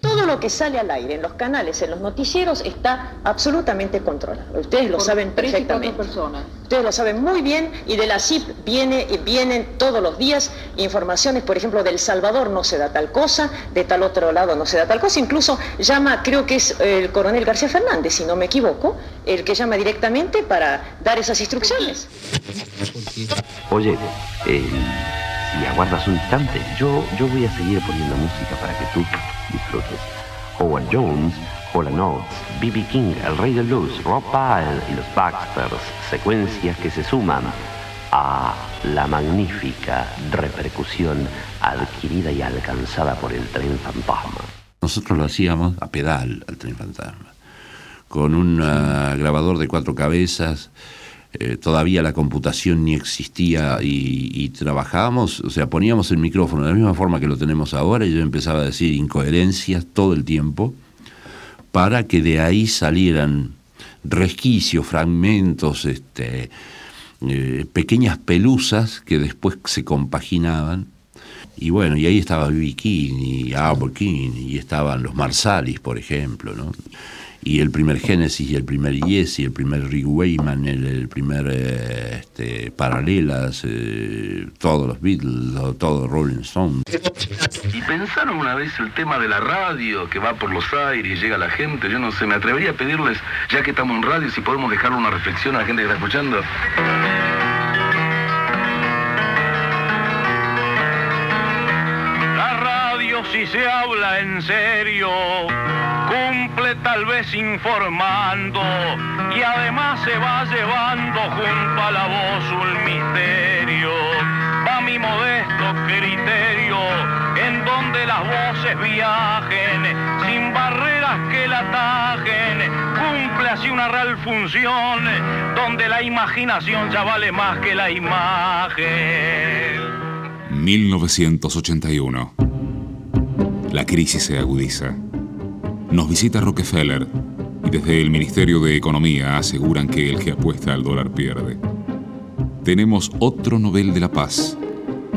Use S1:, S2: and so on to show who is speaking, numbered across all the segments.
S1: Todo lo que sale al aire en los canales, en los noticieros, está absolutamente controlado. Ustedes lo saben perfectamente. Ustedes lo saben muy bien y de la CIP viene, vienen todos los días informaciones, por ejemplo, del Salvador no se da tal cosa, de tal otro lado no se da tal cosa. Incluso llama, creo que es el coronel García Fernández, si no me equivoco, el que llama directamente para dar esas instrucciones.
S2: Oye, eh, si aguardas un instante, yo, yo voy a seguir poniendo música para que tú disfrutes. Howard Jones, Hola Notes, B.B. King, El Rey de Luz, Rob Pyle y los Baxters, secuencias que se suman a la magnífica repercusión adquirida y alcanzada por el tren fantasma.
S3: Nosotros lo hacíamos a pedal al tren fantasma, con un ah, grabador de cuatro cabezas, eh, todavía la computación ni existía y, trabajábamos, o sea, poníamos el micrófono de la misma forma que lo tenemos ahora y yo empezaba a decir incoherencias todo el tiempo para que de ahí salieran resquicios, fragmentos, este, eh, pequeñas pelusas que después se compaginaban. Y bueno, y ahí estaba B.B. King y Albert King y estaban los Marsalis, por ejemplo, ¿no? Y el primer Génesis y el primer Yes y el primer Rick Wayman, el, primer eh, este, Paralelas, eh, todos los Beatles, todos Rolling Stones.
S4: ¿Y pensaron una vez el tema de la radio que va por los aires y llega la gente? Yo no sé, me atrevería a pedirles, ya que estamos en radio, si podemos dejarle una reflexión a la gente que está escuchando.
S5: La radio si se habla en serio tal vez informando y además se va llevando junto a la voz un misterio. Va mi modesto criterio en donde las voces viajen sin barreras que la atajen. Cumple así una real función donde la imaginación ya vale más que la imagen.
S6: 1981. La crisis se agudiza nos visita Rockefeller y desde el Ministerio de Economía aseguran que el que apuesta al dólar pierde. Tenemos otro Nobel de la Paz,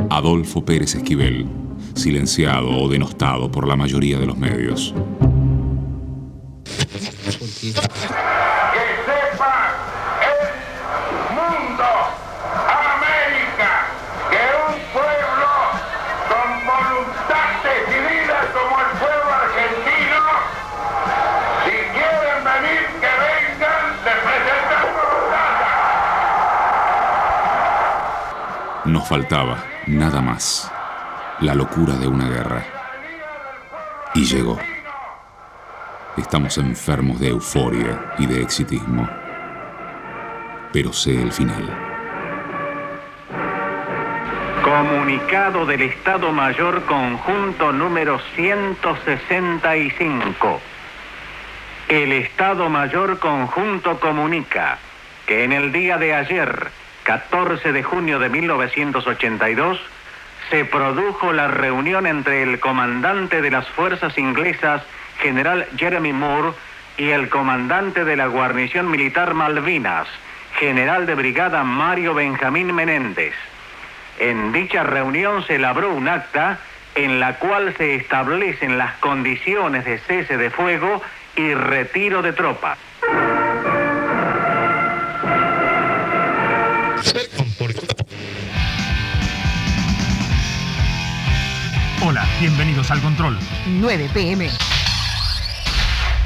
S6: Adolfo Pérez Esquivel, silenciado o denostado por la mayoría de los medios. Nos faltaba, nada más, la locura de una guerra. Y llegó. Estamos enfermos de euforia y de exitismo. Pero sé el final.
S7: Comunicado del Estado Mayor Conjunto número 165. El Estado Mayor Conjunto comunica que en el día de ayer, 14 de junio de 1982, se produjo la reunión entre el comandante de las fuerzas inglesas, general Jeremy Moore, y el comandante de la guarnición militar Malvinas, general de brigada Mario Benjamín Menéndez. En dicha reunión se elaboró un acta en la cual se establecen las condiciones de cese de fuego y retiro de tropas.
S8: Hola, bienvenidos al control.
S9: 9 pm.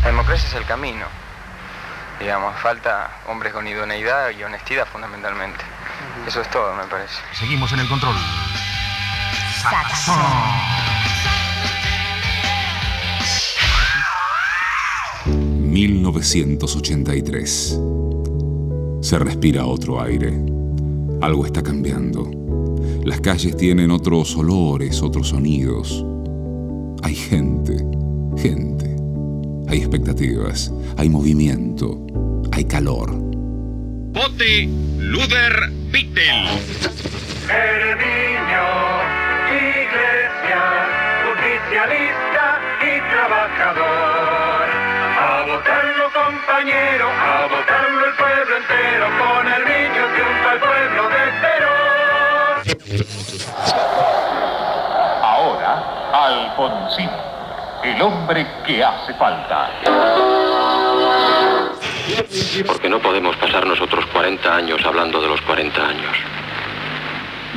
S10: La democracia es el camino. Digamos, falta hombres con idoneidad y honestidad fundamentalmente. Eso es todo, me parece.
S8: Seguimos en el control.
S9: Saxón.
S6: 1983. Se respira otro aire. Algo está cambiando. Las calles tienen otros olores, otros sonidos. Hay gente, gente. Hay expectativas, hay movimiento, hay calor.
S5: Bote Luder Pittel.
S11: El niño, iglesia, justicialista y trabajador. A votarlo compañero, a votarlo
S12: Alfonsín. el hombre que hace falta.
S13: Porque no podemos pasar nosotros 40 años hablando de los 40 años.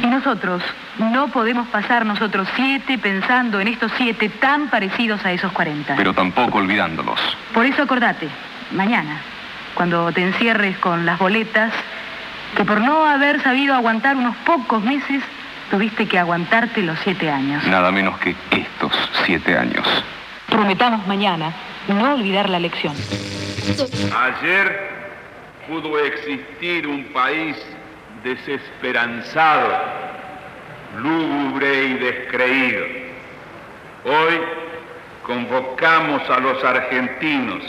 S14: Y nosotros no podemos pasar nosotros siete pensando en estos siete tan parecidos a esos 40.
S12: Pero tampoco olvidándolos.
S14: Por eso acordate, mañana, cuando te encierres con las boletas, que por no haber sabido aguantar unos pocos meses, tuviste que aguantarte los siete años.
S12: Nada menos que estos siete años.
S14: Prometamos mañana no olvidar la lección.
S15: Ayer pudo existir un país desesperanzado, lúgubre y descreído. Hoy convocamos a los argentinos,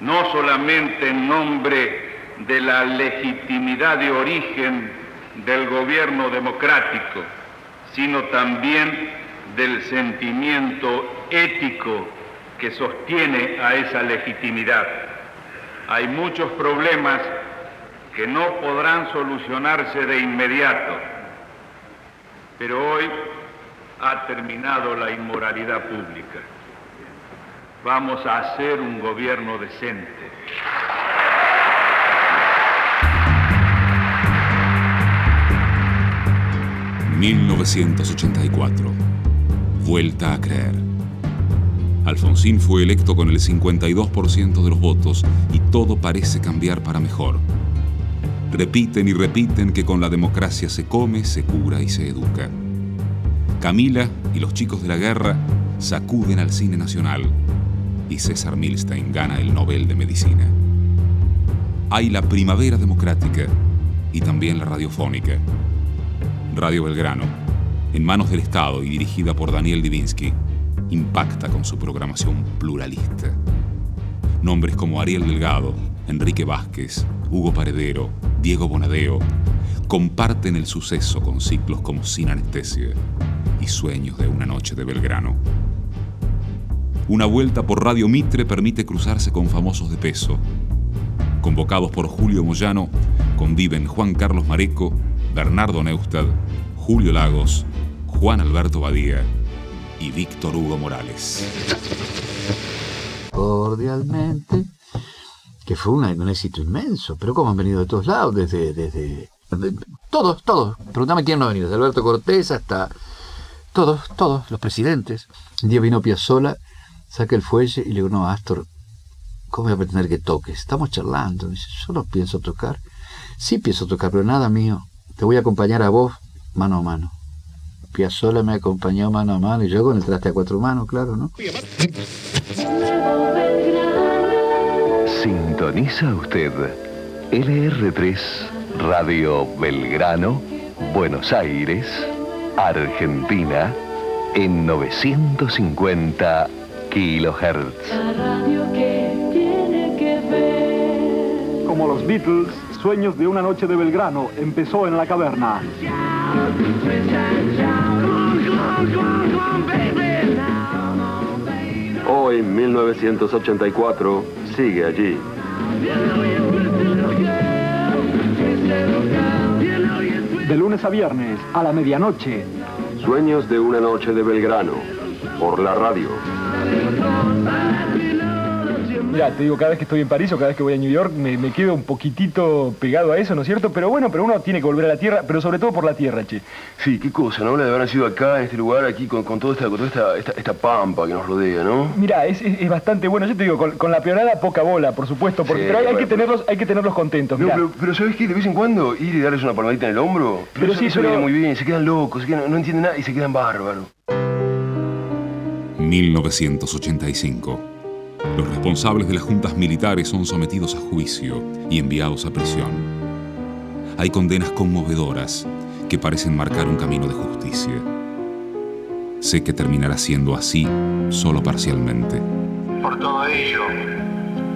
S15: no solamente en nombre de la legitimidad de origen del gobierno democrático, sino también del sentimiento ético que sostiene a esa legitimidad. Hay muchos problemas que no podrán solucionarse de inmediato, pero hoy ha terminado la inmoralidad pública. Vamos a hacer un gobierno decente.
S6: 1984. Vuelta a creer. Alfonsín fue electo con el 52% de los votos y todo parece cambiar para mejor. Repiten y repiten que con la democracia se come, se cura y se educa. Camila y los chicos de la guerra sacuden al cine nacional y César Milstein gana el Nobel de Medicina. Hay la primavera democrática y también la radiofónica. Radio Belgrano, en manos del Estado y dirigida por Daniel Divinsky, impacta con su programación pluralista. Nombres como Ariel Delgado, Enrique Vázquez, Hugo Paredero, Diego Bonadeo comparten el suceso con ciclos como Sin Anestesia y Sueños de una Noche de Belgrano. Una vuelta por Radio Mitre permite cruzarse con famosos de peso. Convocados por Julio Moyano, conviven Juan Carlos Mareco Bernardo Neustad, Julio Lagos, Juan Alberto Badía y Víctor Hugo Morales.
S16: Cordialmente, que fue un éxito inmenso, pero como han venido de todos lados, desde, desde, todos, todos, pregúntame quién no ha venido, desde Alberto Cortés hasta todos, todos, los presidentes. Un día vino Piazzola, saca el fuelle y le digo, no, Astor, ¿cómo voy a pretender que toques? Estamos charlando. Yo no pienso tocar. Sí pienso tocar, pero nada mío. Te voy a acompañar a vos mano a mano. Piazzola me acompañó mano a mano y yo con el traste a cuatro manos, claro, ¿no?
S17: Sintoniza usted LR3 Radio Belgrano, Buenos Aires, Argentina, en 950 kilohertz.
S18: Como los Beatles, Sueños de una noche de Belgrano empezó en la caverna.
S19: Hoy, 1984, sigue allí.
S18: De lunes a viernes, a la medianoche.
S19: Sueños de una noche de Belgrano, por la radio.
S20: Mira, te digo, cada vez que estoy en París o cada vez que voy a New York me, quedo un poquitito pegado a eso, ¿no es cierto? Pero bueno, pero uno tiene que volver a la tierra, pero sobre todo por la tierra, che.
S19: Sí, qué cosa, ¿no? La de haber sido acá, en este lugar, aquí, con, toda, esta, esta, pampa que nos rodea, ¿no?
S20: Mira, es, bastante bueno. Yo te digo, con, la peonada poca bola, por supuesto, porque, pero hay, que tenerlos, hay que tenerlos contentos.
S19: No, pero, ¿sabes qué? De vez en cuando ir y darles una palmadita en el hombro, pero, sí, eso viene muy bien, se quedan locos, no entienden nada y se quedan bárbaros.
S6: 1985 los responsables de las juntas militares son sometidos a juicio y enviados a prisión. Hay condenas conmovedoras que parecen marcar un camino de justicia. Sé que terminará siendo así solo parcialmente.
S21: Por todo ello,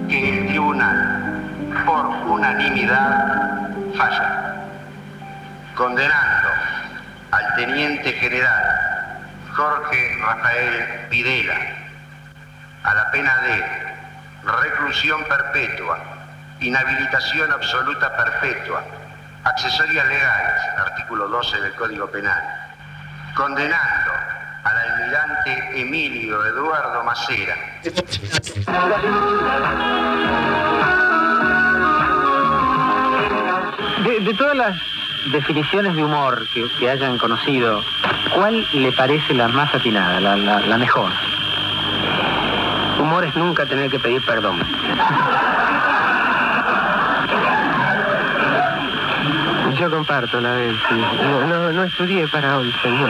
S21: que el tribunal, por unanimidad, falla, condenando al teniente general Jorge Rafael Videla a la pena de reclusión perpetua, inhabilitación absoluta perpetua, accesorias legales, artículo 12 del Código Penal, condenando al almirante Emilio Eduardo Macera.
S22: De, todas las definiciones de humor que, hayan conocido, ¿cuál le parece la más atinada, la mejor?
S21: Humor es nunca tener que pedir perdón.
S22: Yo comparto la vez, sí. No, no, no estudié para hoy, señor.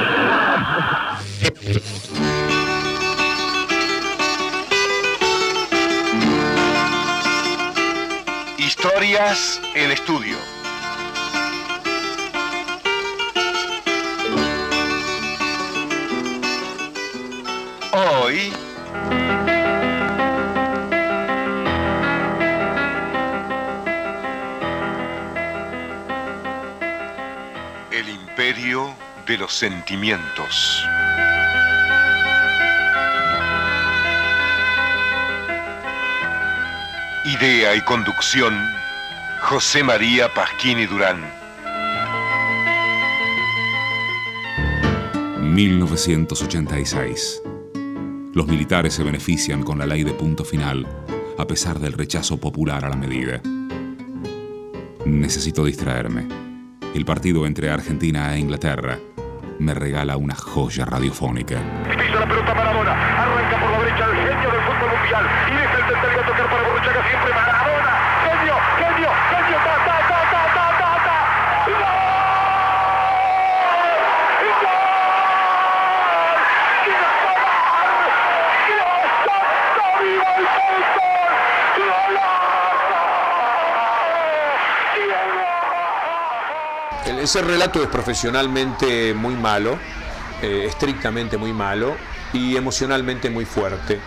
S23: Historias en estudio. De los sentimientos. Idea y conducción, José María Pasquini Durán.
S6: 1986. Los militares se benefician con la ley de punto final, a pesar del rechazo popular a la medida. Necesito distraerme. El partido entre Argentina e Inglaterra me regala una joya radiofónica.
S15: Pisa la pelota Maradona, arranca por la derecha el genio del fútbol mundial. Y deja el central a tocar para Borruchaga. Siempre Maradona,
S24: ese relato es profesionalmente muy malo, eh, estrictamente muy malo y emocionalmente muy fuerte.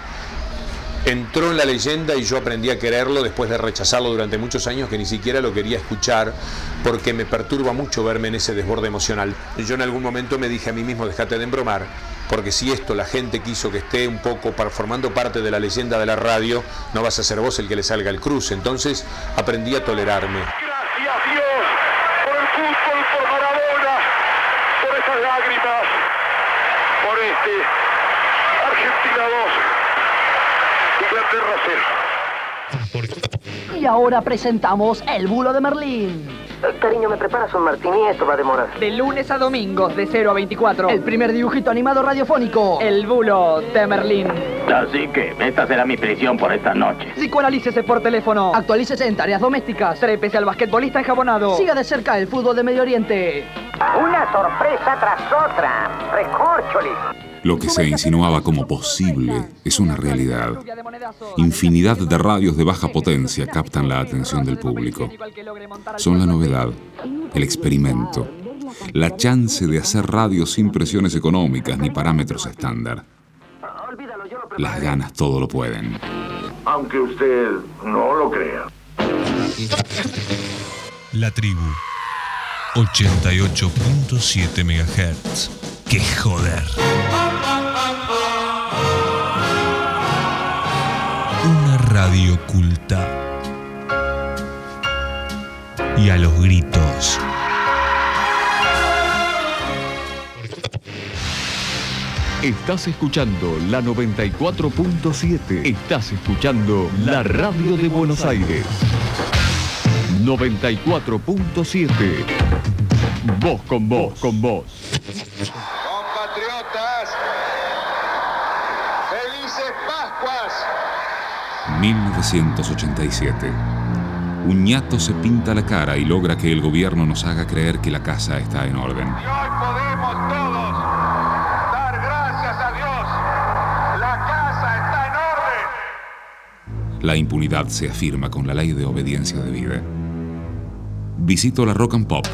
S24: Entró en la leyenda y yo aprendí a quererlo después de rechazarlo durante muchos años que ni siquiera lo quería escuchar porque me perturba mucho verme en ese desborde emocional. Yo en algún momento me dije a mí mismo, déjate de embromar, porque si esto la gente quiso que esté un poco formando parte de la leyenda de la radio, no vas a ser vos el que le salga el cruce. Entonces aprendí a tolerarme.
S15: Gracias Dios por el fútbol, por Maradona, por esas lágrimas, por este Argentina 2, Inglaterra 0.
S25: Y ahora presentamos el bulo de Merlín.
S22: Cariño, ¿me preparas un martini? Esto va a demorar.
S25: De lunes a domingos, de 0 a 24. El primer dibujito animado radiofónico. El bulo de Merlín.
S26: Así que esta será mi prisión por esta noche.
S25: Psicoanalícese por teléfono. Actualícese en tareas domésticas. Trépese al basquetbolista enjabonado. Siga de cerca el fútbol de Medio Oriente.
S22: Una sorpresa tras otra. Recorcholis.
S6: Lo que se insinuaba como posible es una realidad. Infinidad de radios de baja potencia captan la atención del público. Son la novedad, el experimento, la chance de hacer radio sin presiones económicas ni parámetros estándar. Las ganas todo lo pueden.
S15: Aunque usted no lo crea.
S27: La tribu. 88.7 MHz. ¡Qué joder! Una radio culta. Y a los gritos.
S3: Estás escuchando la 94.7. Estás escuchando la radio de Buenos Aires. 94.7. Vos con vos, con vos.
S6: 1987. Un ñato se pinta la cara y logra que el gobierno nos haga creer que la casa está en orden.
S15: Hoy podemos todos dar gracias a Dios. La casa está en orden.
S6: La impunidad se afirma con la ley de obediencia debida. Visito la Rock and Pop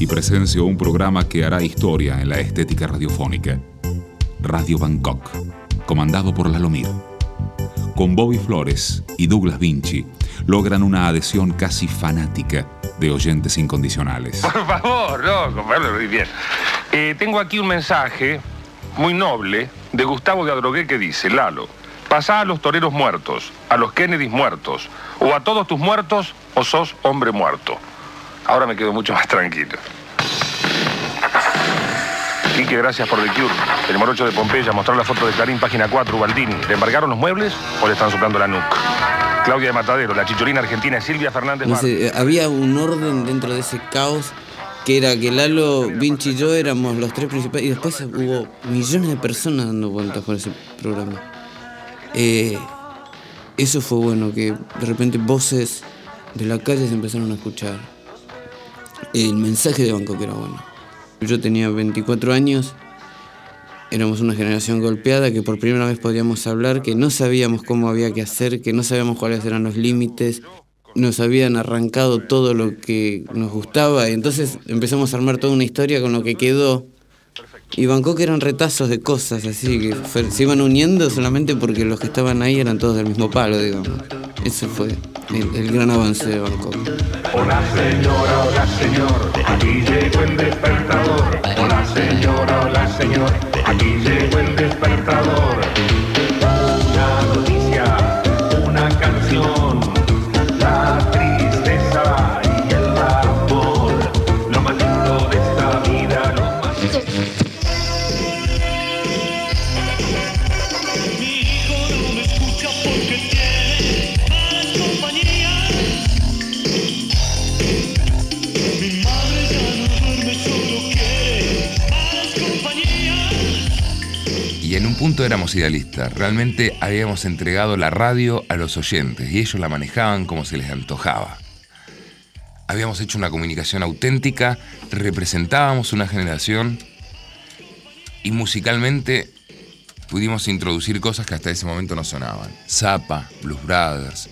S6: y presencio un programa que hará historia en la estética radiofónica. Radio Bangkok, comandado por Lalomir. Con Bobby Flores y Douglas Vinci logran una adhesión casi fanática de oyentes incondicionales.
S4: Por favor, no, compadre, muy bien. Eh, tengo aquí un mensaje muy noble de Gustavo de Adrogué que dice, Lalo, pasá a los toreros muertos, a los Kennedys muertos, o a todos tus muertos, o sos hombre muerto. Ahora me quedo mucho más tranquilo. Quique, gracias por The Cure. El morocho de Pompeya, mostrar la foto de Clarín, página 4, Ubaldini. ¿Le embargaron los muebles o le están soplando la nuca? Claudia de Matadero, la chicholina argentina, Silvia Fernández
S28: No sé, eh, había un orden dentro de ese caos que era que Lalo, Vinci y yo éramos los tres principales y después hubo millones de personas dando vueltas por ese programa. Eh, eso fue bueno, que de repente voces de la calle se empezaron a escuchar. El mensaje de Bangkok era bueno. Yo tenía 24 años, éramos una generación golpeada que por primera vez podíamos hablar, que no sabíamos cómo había que hacer, que no sabíamos cuáles eran los límites, nos habían arrancado todo lo que nos gustaba y entonces empezamos a armar toda una historia con lo que quedó. Y Bangkok eran retazos de cosas así, que se iban uniendo solamente porque los que estaban ahí eran todos del mismo palo, digamos. Ese fue el, el gran avance de Bangkok.
S15: Hola señora, hola señor, aquí llegó el despertador. Hola señora, hola señor, aquí llegó el despertador.
S29: Punto éramos idealistas. Realmente habíamos entregado la radio a los oyentes y ellos la manejaban como se les antojaba. Habíamos hecho una comunicación auténtica, representábamos una generación y musicalmente pudimos introducir cosas que hasta ese momento no sonaban. Zappa, Blues Brothers.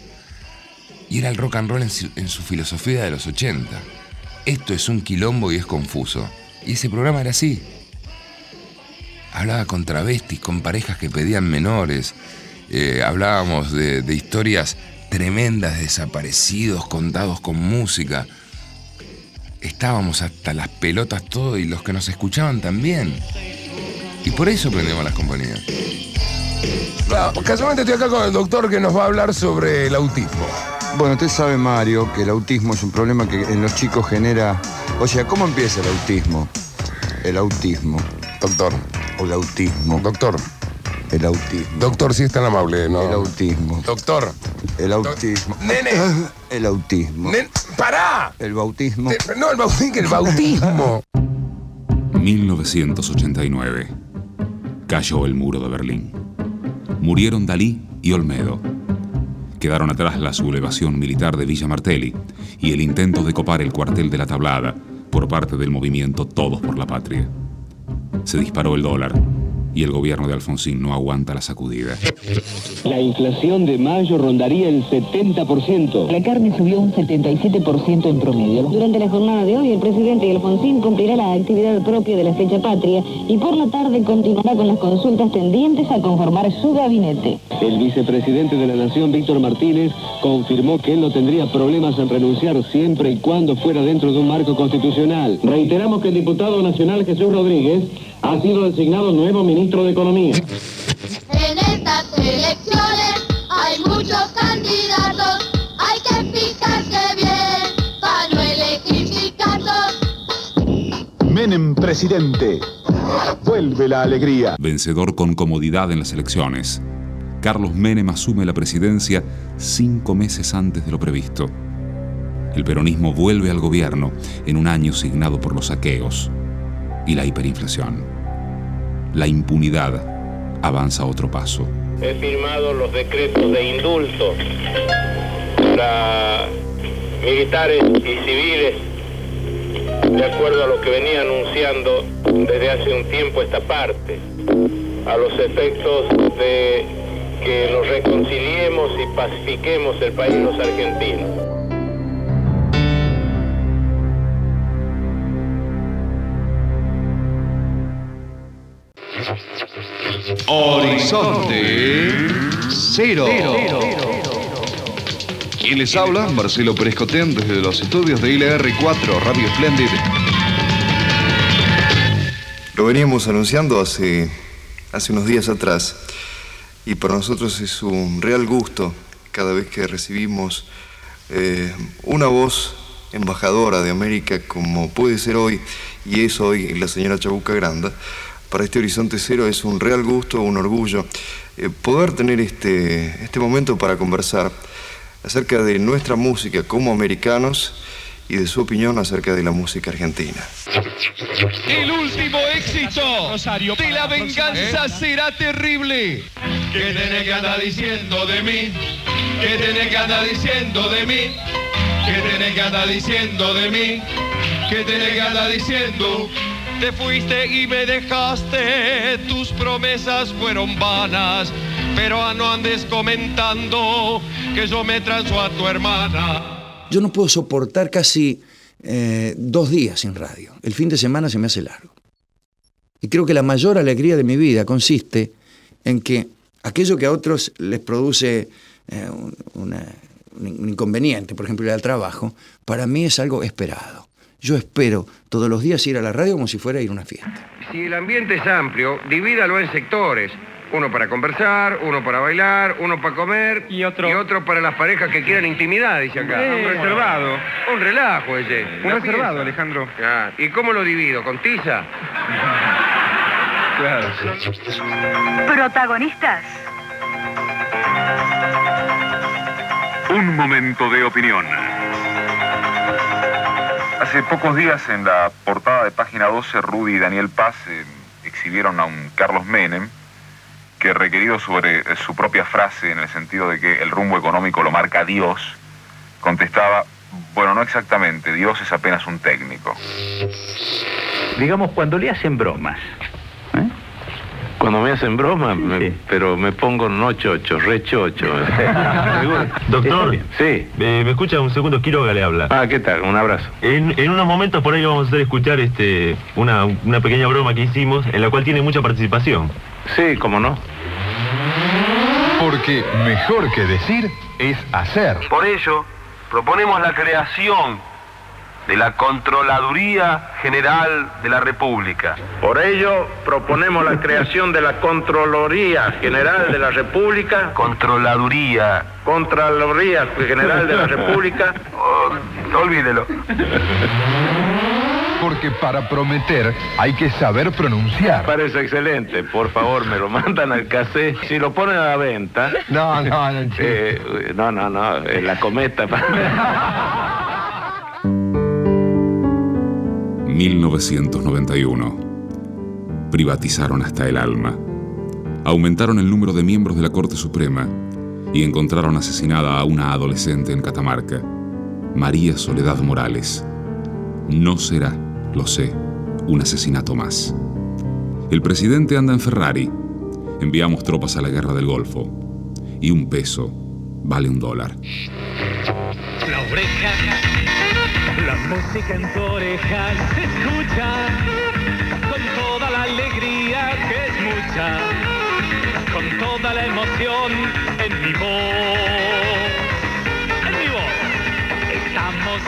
S29: Y era el rock and roll en su, en su filosofía de los 80. Esto es un quilombo y es confuso. Y ese programa era así. Hablaba con travestis, con parejas que pedían menores. Eh, hablábamos de, de historias tremendas, de desaparecidos, contados con música. Estábamos hasta las pelotas todo y los que nos escuchaban también. Y por eso prendemos las compañías.
S4: Casualmente estoy acá con el doctor que nos va a hablar sobre el autismo.
S30: Bueno, usted sabe, Mario, que el autismo es un problema que en los chicos genera... O sea, ¿cómo empieza el autismo? El autismo.
S4: Doctor.
S30: O el autismo.
S4: Doctor.
S30: El autismo.
S4: Doctor, si es tan amable, ¿no?
S30: El autismo.
S4: Doctor.
S30: El autismo.
S4: Nene.
S30: El autismo.
S4: Nen- ¡Pará!
S30: El bautismo.
S4: Te- No, el bautismo, el bautismo.
S6: 1989. Cayó el muro de Berlín. Murieron Dalí y Olmedo. Quedaron atrás la sublevación militar de Villa Martelli y el intento de copar el cuartel de la Tablada por parte del movimiento Todos por la Patria. Se disparó el dólar y el gobierno de Alfonsín no aguanta la sacudida.
S31: La inflación de mayo rondaría el 70%.
S14: La carne subió un 77% en promedio.
S32: Durante la jornada de hoy, el presidente Alfonsín cumplirá la actividad propia de la fecha patria y por la tarde continuará con las consultas tendientes a conformar su gabinete.
S31: El vicepresidente de la Nación, Víctor Martínez, confirmó que él no tendría problemas en renunciar siempre y cuando fuera dentro de un marco constitucional. Reiteramos que el diputado nacional Jesús Rodríguez ha sido designado nuevo ministro de Economía.
S33: En estas elecciones hay muchos candidatos, hay que fijarse bien para no elegir.
S23: Menem presidente. Vuelve la alegría.
S6: Vencedor con comodidad en las elecciones, Carlos Menem asume la presidencia cinco meses antes de lo previsto. El peronismo vuelve al gobierno en un año signado por los saqueos y la hiperinflación. La impunidad avanza otro paso.
S34: He firmado los decretos de indulto para militares y civiles de acuerdo a lo que venía anunciando desde hace un tiempo esta parte, a los efectos de que nos reconciliemos y pacifiquemos el país los argentinos.
S23: Horizonte Cero. ¿Quién les habla? Marcelo Pérez Cotén desde los estudios de ILR4, Radio Splendid.
S35: Lo veníamos anunciando hace, hace unos días atrás y para nosotros es un real gusto cada vez que recibimos eh, una voz embajadora de América como puede ser hoy, y es hoy la señora Chabuca Granda, para este Horizonte Cero es un real gusto, un orgullo eh, poder tener este, este momento para conversar acerca de nuestra música como americanos y de su opinión acerca de la música argentina.
S31: El último éxito de la venganza será terrible. ¿Qué tenés que andar diciendo de mí? ¿Qué tenés que andar diciendo de mí? ¿Qué tenés que andar diciendo de mí? ¿Qué tenés que andar diciendo? Te fuiste y me dejaste, tus promesas fueron vanas, pero no andes comentando que yo me transo a tu hermana.
S36: Yo no puedo soportar casi eh, dos días sin radio. El fin de semana se me hace largo. Y creo que la mayor alegría de mi vida consiste en que aquello que a otros les produce eh, un inconveniente, por ejemplo, ir al trabajo, para mí es algo esperado. Yo espero todos los días ir a la radio como si fuera a ir a una fiesta.
S37: Si el ambiente es amplio, divídalo en sectores. Uno para conversar, uno para bailar, uno para comer y otro, para las parejas que quieran intimidad, dice acá.
S34: Eh,
S37: un reservado. Un relajo ese.
S34: Un reservado. Alejandro.
S37: Ah, ¿Y cómo lo divido? ¿Con tiza?
S34: Claro.
S25: Protagonistas.
S23: Un momento de opinión.
S38: Hace pocos días en la portada de página 12, Rudy y Daniel Paz eh, exhibieron a un Carlos Menem que requerido sobre eh, su propia frase en el sentido de que el rumbo económico lo marca Dios, contestaba, bueno, no exactamente, Dios es apenas un técnico.
S39: Digamos, cuando le hacen bromas.
S34: Cuando me hacen broma, me- pero me pongo no chocho, re chocho.
S40: Doctor,
S34: sí.
S40: me escucha un segundo, Quiroga le habla.
S34: Ah, ¿qué tal? Un abrazo.
S40: En, en unos momentos por ahí vamos a hacer escuchar este, una, una pequeña broma que hicimos en la cual tiene mucha participación.
S34: Sí, cómo no.
S41: Porque mejor que decir es hacer.
S34: Por ello, proponemos la creación de la Controladuría General de la República. Por ello, proponemos la creación de la Controloría General de la República. Controladuría. Contraloría General de la República. Oh, olvídelo.
S41: Porque para prometer hay que saber pronunciar.
S34: Parece excelente. Por favor, me lo mandan al cassette. Si lo ponen a la venta.
S41: No, no, no.
S34: Eh, no, no, no. la cometa.
S6: 1991. Privatizaron hasta el alma. Aumentaron el número de miembros de la Corte Suprema y encontraron asesinada a una adolescente en Catamarca, María Soledad Morales. No será, lo sé, un asesinato más. El presidente anda en Ferrari. Enviamos tropas a la guerra del Golfo. Y un peso vale un dólar.
S31: La oreja, música en tu oreja se escucha con toda la alegría que es mucha, con toda la emoción en mi voz. En mi voz estamos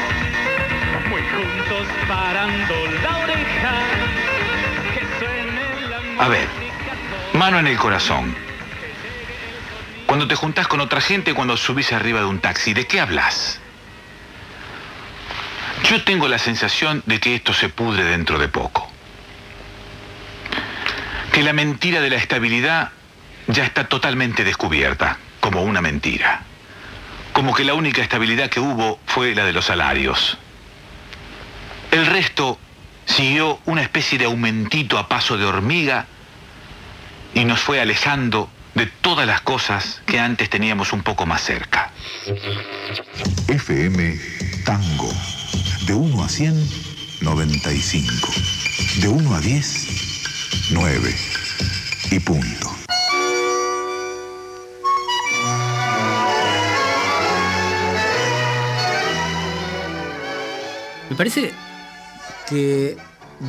S31: muy juntos parando la oreja. Que suene la
S42: A ver, mano en el corazón. Cuando te juntás con otra gente, cuando subís arriba de un taxi, ¿de qué hablas? Yo tengo la sensación de que esto se pudre dentro de poco. Que la mentira de la estabilidad ya está totalmente descubierta, como una mentira. Como que la única estabilidad que hubo fue la de los salarios. El resto siguió una especie de aumentito a paso de hormiga y nos fue alejando de todas las cosas que antes teníamos un poco más cerca.
S43: FM Tango. De 1 a 100, 95. De 1 a 10, 9. Y punto.
S44: Me parece que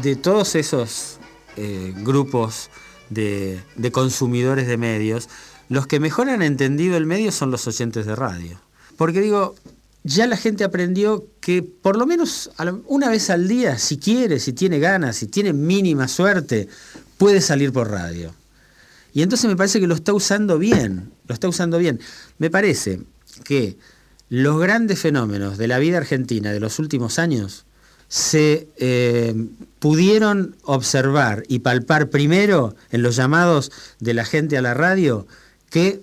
S44: de todos esos eh, grupos de, de consumidores de medios, los que mejor han entendido el medio son los oyentes de radio. Porque digo, ya la gente aprendió que por lo menos una vez al día, si quiere, si tiene ganas, si tiene mínima suerte, puede salir por radio. Y entonces me parece que lo está usando bien, lo está usando bien. Me parece que los grandes fenómenos de la vida argentina de los últimos años se eh, pudieron observar y palpar primero en los llamados de la gente a la radio que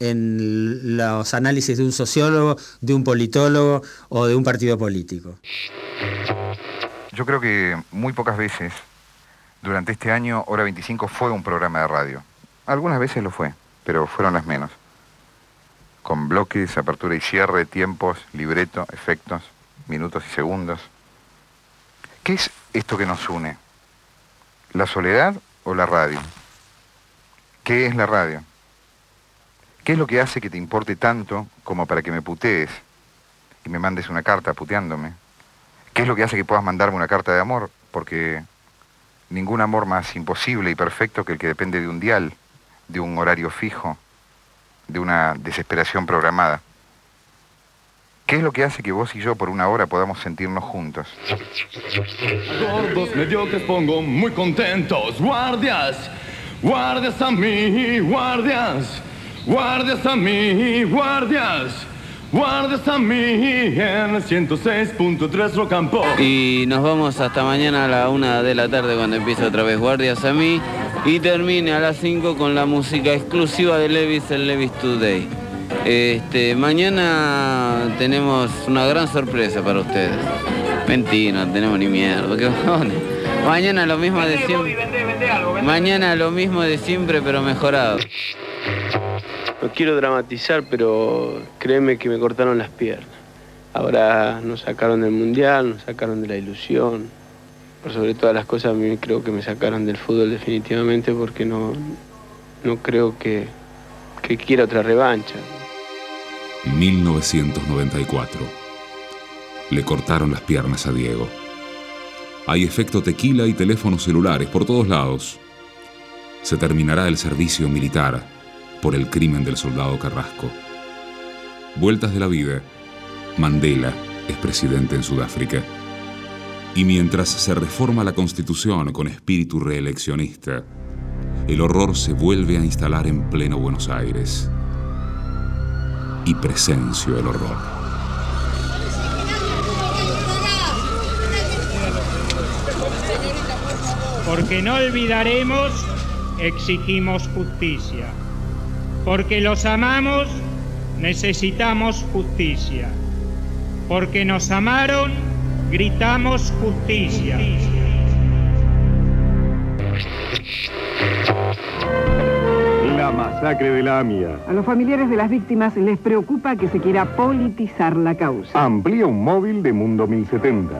S44: en los análisis de un sociólogo, de un politólogo o de un partido político.
S45: Yo creo que muy pocas veces durante este año Hora 25 fue un programa de radio. Algunas veces lo fue, pero fueron las menos. Con bloques, apertura y cierre, tiempos, libreto, efectos, minutos y segundos. ¿Qué es esto que nos une? ¿La soledad o la radio? ¿Qué es la radio? ¿Qué es lo que hace que te importe tanto como para que me putees y me mandes una carta puteándome? ¿Qué es lo que hace que puedas mandarme una carta de amor? Porque ningún amor más imposible y perfecto que el que depende de un dial, de un horario fijo, de una desesperación programada. ¿Qué es lo que hace que vos y yo por una hora podamos sentirnos juntos?
S20: Gordos mediocres pongo muy contentos. Guardias, guardias a mí, guardias. Guardias a mí, guardias. Guardias a mí en el 106.3 Rocampo.
S46: Y nos vamos hasta mañana a la una de la tarde cuando empiece otra vez Guardias a mí y termine a las 5 con la música exclusiva de Levis, el Levis Today. Este, mañana tenemos una gran sorpresa para ustedes. Mentira, no tenemos ni mierda. ¿qué? Mañana lo mismo de siempre. Mañana lo mismo de siempre, pero mejorado.
S47: No quiero dramatizar, pero créeme que me cortaron las piernas. Ahora nos sacaron del mundial, nos sacaron de la ilusión. Por sobre todas las cosas, a mí creo que me sacaron del fútbol definitivamente porque no, no creo que, que quiera otra revancha.
S6: 1994. Le cortaron las piernas a Diego. Hay efecto tequila y teléfonos celulares por todos lados. Se terminará el servicio militar por el crimen del soldado Carrasco. Vueltas de la vida. Mandela es presidente en Sudáfrica. Y mientras se reforma la constitución con espíritu reeleccionista, el horror se vuelve a instalar en pleno Buenos Aires. Y presencio el horror.
S48: Porque no olvidaremos, exigimos justicia. Porque los amamos, necesitamos justicia. Porque nos amaron, gritamos justicia.
S49: La masacre de la AMIA.
S50: A los familiares de las víctimas les preocupa que se quiera politizar la causa.
S49: Amplía un móvil de Mundo 1070.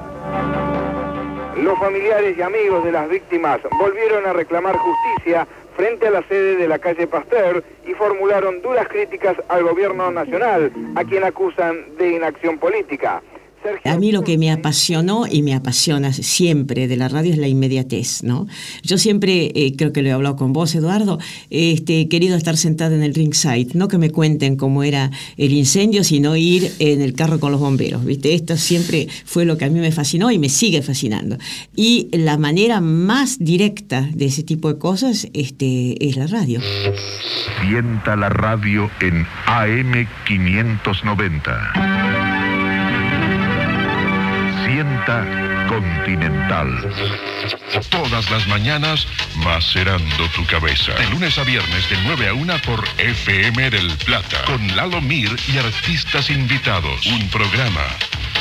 S37: Los familiares y amigos de las víctimas volvieron a reclamar justicia frente a la sede de la calle Pasteur y formularon duras críticas al gobierno nacional, a quien acusan de inacción política.
S25: A mí lo que me apasionó y me apasiona siempre de la radio es la inmediatez, ¿no? Yo siempre, eh, creo que lo he hablado con vos, Eduardo, este, he querido estar sentada en el ringside, no que me cuenten cómo era el incendio, sino ir en el carro con los bomberos, ¿viste? Esto siempre fue lo que a mí me fascinó y me sigue fascinando. Y la manera más directa de ese tipo de cosas este, es la radio.
S23: Sienta la radio en AM590 continental. Todas las mañanas macerando tu cabeza. De lunes a viernes de 9 a 1 por FM del Plata. Con Lalo Mir y artistas invitados. Un programa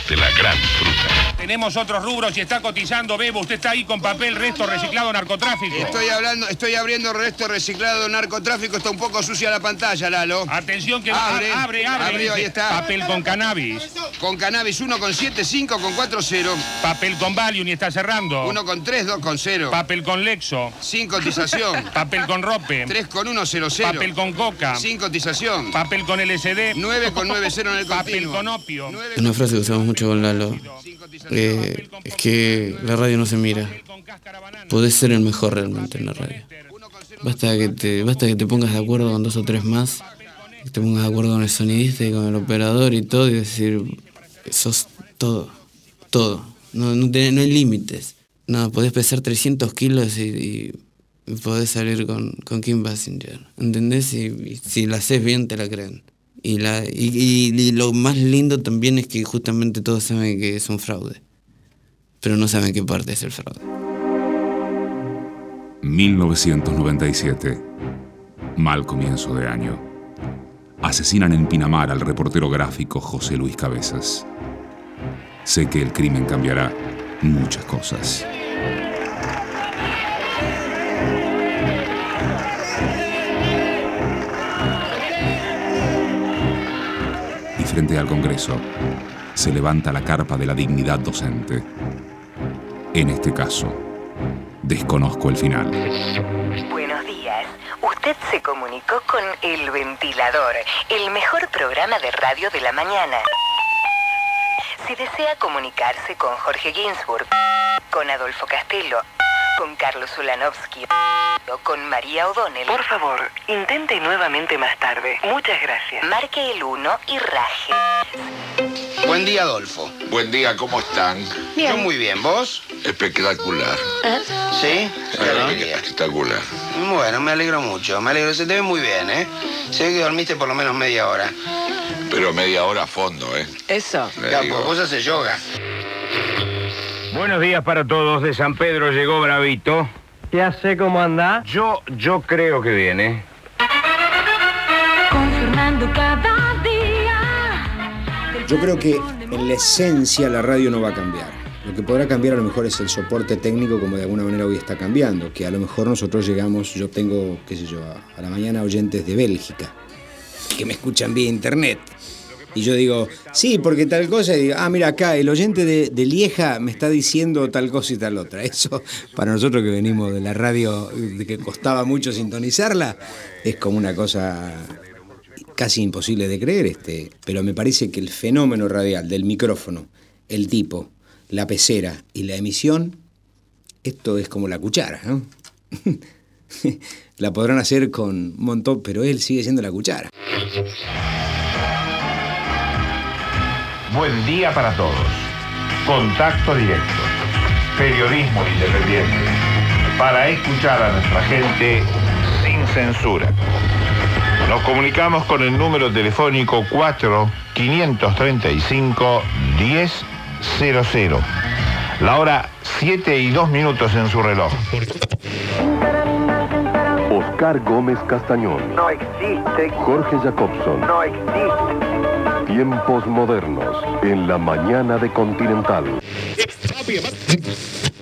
S23: de la gran fruta.
S51: Tenemos otros rubros y está cotizando, Bebo. Usted está ahí con papel, resto reciclado, narcotráfico.
S30: Estoy hablando, estoy abriendo resto reciclado, narcotráfico. Está un poco sucia la pantalla, Lalo.
S51: Atención que
S30: abre,
S51: abre, abre.
S30: abre ahí está.
S51: Papel con cannabis.
S30: Con cannabis 1,7, 5, con 4, 0.
S51: Papel con Valium y está cerrando.
S30: 1 con 3, 2 con 0.
S51: Papel con Lexo.
S30: Sin cotización.
S51: Papel con Rope.
S30: 3 con 1, 0, 0.
S51: Papel con Coca.
S30: Sin cotización.
S51: Papel con LSD.
S30: 9 con 9, 0 en el
S51: Papel
S30: continuo.
S51: con opio.
S28: Una frase que usamos mucho con Lalo eh, es que la radio no se mira. Podés ser el mejor realmente en la radio. Basta que te, basta que te pongas de acuerdo con dos o tres más, que te pongas de acuerdo con el sonidista y con el operador y todo, y decir, sos todo, todo. No, no, hay límites. No, podés pesar 300 kilos y, y podés salir con, con Kim Basinger. ¿Entendés? Y, si la haces bien, te la creen.
S52: Y, la, y lo más lindo también es que justamente todos saben que es un fraude, pero no saben qué parte es el fraude.
S6: 1997. Mal comienzo de año. Asesinan en Pinamar al reportero gráfico José Luis Cabezas. Sé que el crimen cambiará muchas cosas. Y frente al Congreso se levanta la carpa de la dignidad docente. En este caso, desconozco el final.
S53: Buenos días. Usted se comunicó con El Ventilador, el mejor programa de radio de la mañana. Si desea comunicarse con Jorge Ginsburg, con Adolfo Castelo, con Carlos Ulanovsky o con María O'Donnell, por favor, intente nuevamente más tarde. Muchas gracias. Marque el 1 y raje.
S30: Buen día, Adolfo.
S54: Buen día, ¿cómo están?
S30: Yo muy bien, ¿vos?
S54: Espectacular.
S30: ¿Sí? Qué alegría.
S54: Espectacular.
S30: Bueno, me alegro mucho. Me alegro. Se te ve muy bien, ¿eh? Se ve que dormiste por lo menos media hora.
S54: Pero media hora a fondo, ¿eh?
S53: Eso.
S54: Digo.
S30: vos haces yoga.
S55: Buenos días para todos. De San Pedro llegó Bravito. Ya sé cómo anda. Yo, yo creo que viene.
S56: Confirmando cada día.
S45: Yo creo que en la esencia la radio no va a cambiar. Lo que podrá cambiar a lo mejor es el soporte técnico como de alguna manera hoy está cambiando, que a lo mejor nosotros llegamos, yo tengo, qué sé yo, a, a la mañana oyentes de Bélgica, que me escuchan vía internet. Y yo digo, sí, porque tal cosa, y digo, ah, mira acá, el oyente de, de Lieja me está diciendo tal cosa y tal otra. Eso, para nosotros que venimos de la radio, de que costaba mucho sintonizarla, es como una cosa casi imposible de creer, este, pero me parece que el fenómeno radial del micrófono, el tipo, la pecera y la emisión, esto es como la cuchara, ¿no? la podrán hacer con un montón, pero él sigue siendo la cuchara.
S57: Buen día para todos. Contacto directo. Periodismo independiente. Para escuchar a nuestra gente sin censura. Nos comunicamos con el número telefónico 4 535 1000. La hora 7 y 2 minutos en su reloj.
S58: Oscar Gómez Castañón.
S34: No existe.
S58: Jorge Jacobson.
S34: No existe.
S58: Tiempos modernos en la mañana de Continental.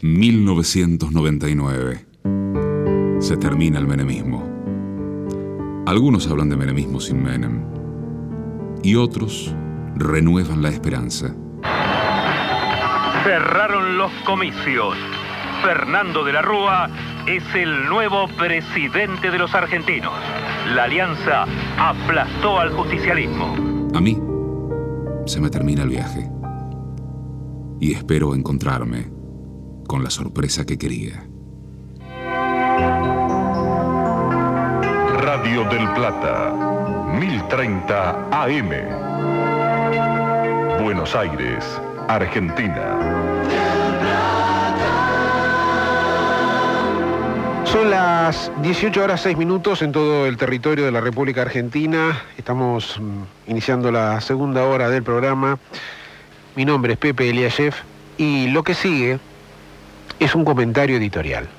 S6: 1999. Se termina el menemismo. Algunos hablan de menemismo sin Menem. Y otros renuevan la esperanza.
S59: Cerraron los comicios. Fernando de la Rúa es el nuevo presidente de los argentinos. La alianza aplastó al justicialismo.
S6: A mí se me termina el viaje. Y espero encontrarme con la sorpresa que quería.
S23: Radio del Plata, 1030 AM. Buenos Aires, Argentina.
S60: Son las 18 horas 6 minutos en todo el territorio de la República Argentina. Estamos mm, iniciando la segunda hora del programa. Mi nombre es Pepe Eliashev y lo que sigue es un comentario editorial.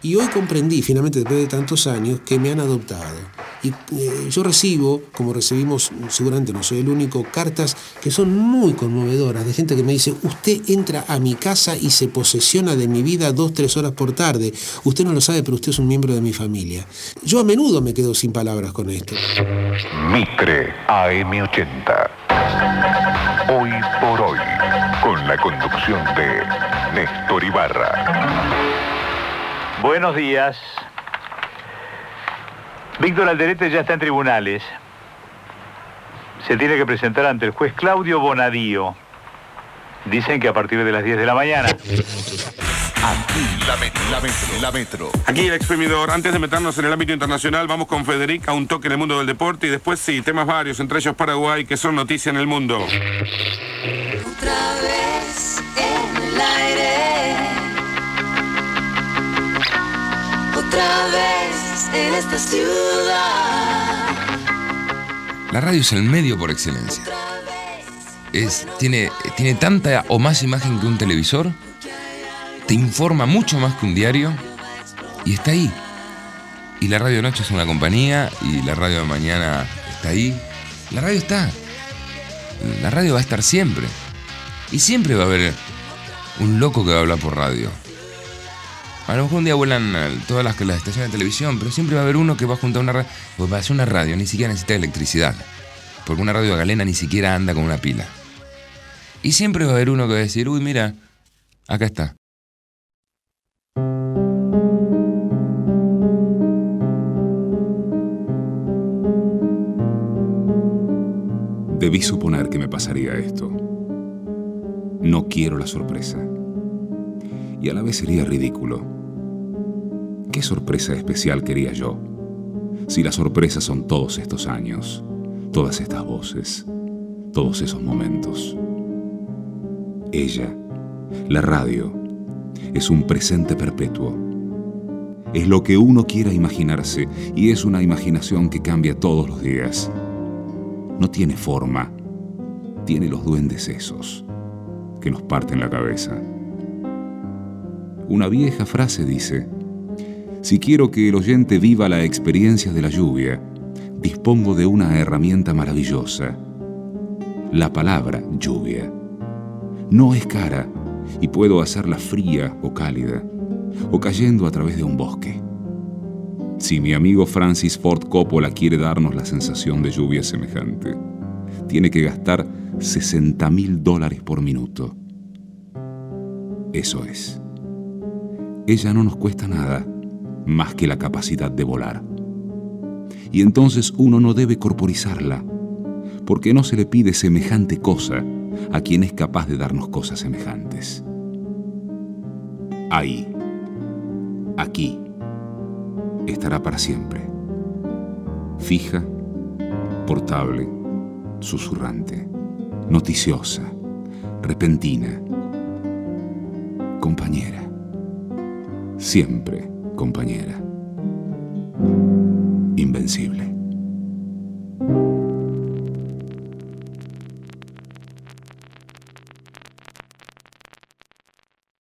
S61: Y hoy comprendí, finalmente, después de tantos años, que me han adoptado. Y eh, yo recibo, como recibimos, seguramente no soy el único, cartas que son muy conmovedoras, de gente que me dice, usted entra a mi casa y se posesiona de mi vida dos, tres horas por tarde. Usted no lo sabe, pero usted es un miembro de mi familia. Yo a menudo me quedo sin palabras con esto.
S23: Mitre AM80. Hoy por hoy, con la conducción de Néstor Ibarra.
S57: Buenos días. Víctor Alderete ya está en tribunales. Se tiene que presentar ante el juez Claudio Bonadío. Dicen que a partir de las 10 de la mañana.
S23: La metro, la metro, la metro.
S55: Aquí el exprimidor. Antes de meternos en el ámbito internacional, vamos con Federica, un toque en el mundo del deporte y después sí, temas varios, entre ellos Paraguay, que son noticia en el mundo.
S56: Otra vez en el aire. Otra vez
S62: en esta ciudad.
S29: La radio es el medio por excelencia. Es, tiene, tiene tanta o más imagen que un televisor, te informa mucho más que un diario y está ahí. Y la radio de noche es una compañía y la radio de mañana está ahí. La radio está. La radio va a estar siempre. Y siempre va a haber un loco que va a hablar por radio. A lo mejor un día vuelan todas las, estaciones de televisión, pero siempre va a haber uno que va a juntar una radio. Pues para hacer una radio ni siquiera necesita electricidad. Porque una radio galena ni siquiera anda con una pila. Y siempre va a haber uno que va a decir, uy, mira, acá está.
S6: Debí suponer que me pasaría esto. No quiero la sorpresa. Y a la vez sería ridículo. ¿Qué sorpresa especial quería yo? Si las sorpresas son todos estos años, todas estas voces, todos esos momentos. Ella, la radio, es un presente perpetuo. Es lo que uno quiera imaginarse y es una imaginación que cambia todos los días. No tiene forma, tiene los duendes esos que nos parten la cabeza. Una vieja frase dice, si quiero que el oyente viva la experiencia de la lluvia, dispongo de una herramienta maravillosa, la palabra lluvia. No es cara y puedo hacerla fría o cálida, o cayendo a través de un bosque. Si mi amigo Francis Ford Coppola quiere darnos la sensación de lluvia semejante, tiene que gastar 60 mil dólares por minuto. Eso es. Ella no nos cuesta nada más que la capacidad de volar. Y entonces uno no debe corporizarla, porque no se le pide semejante cosa a quien es capaz de darnos cosas semejantes. Ahí, aquí, estará para siempre. Fija, portable, susurrante, noticiosa, repentina, compañera, siempre compañera, invencible.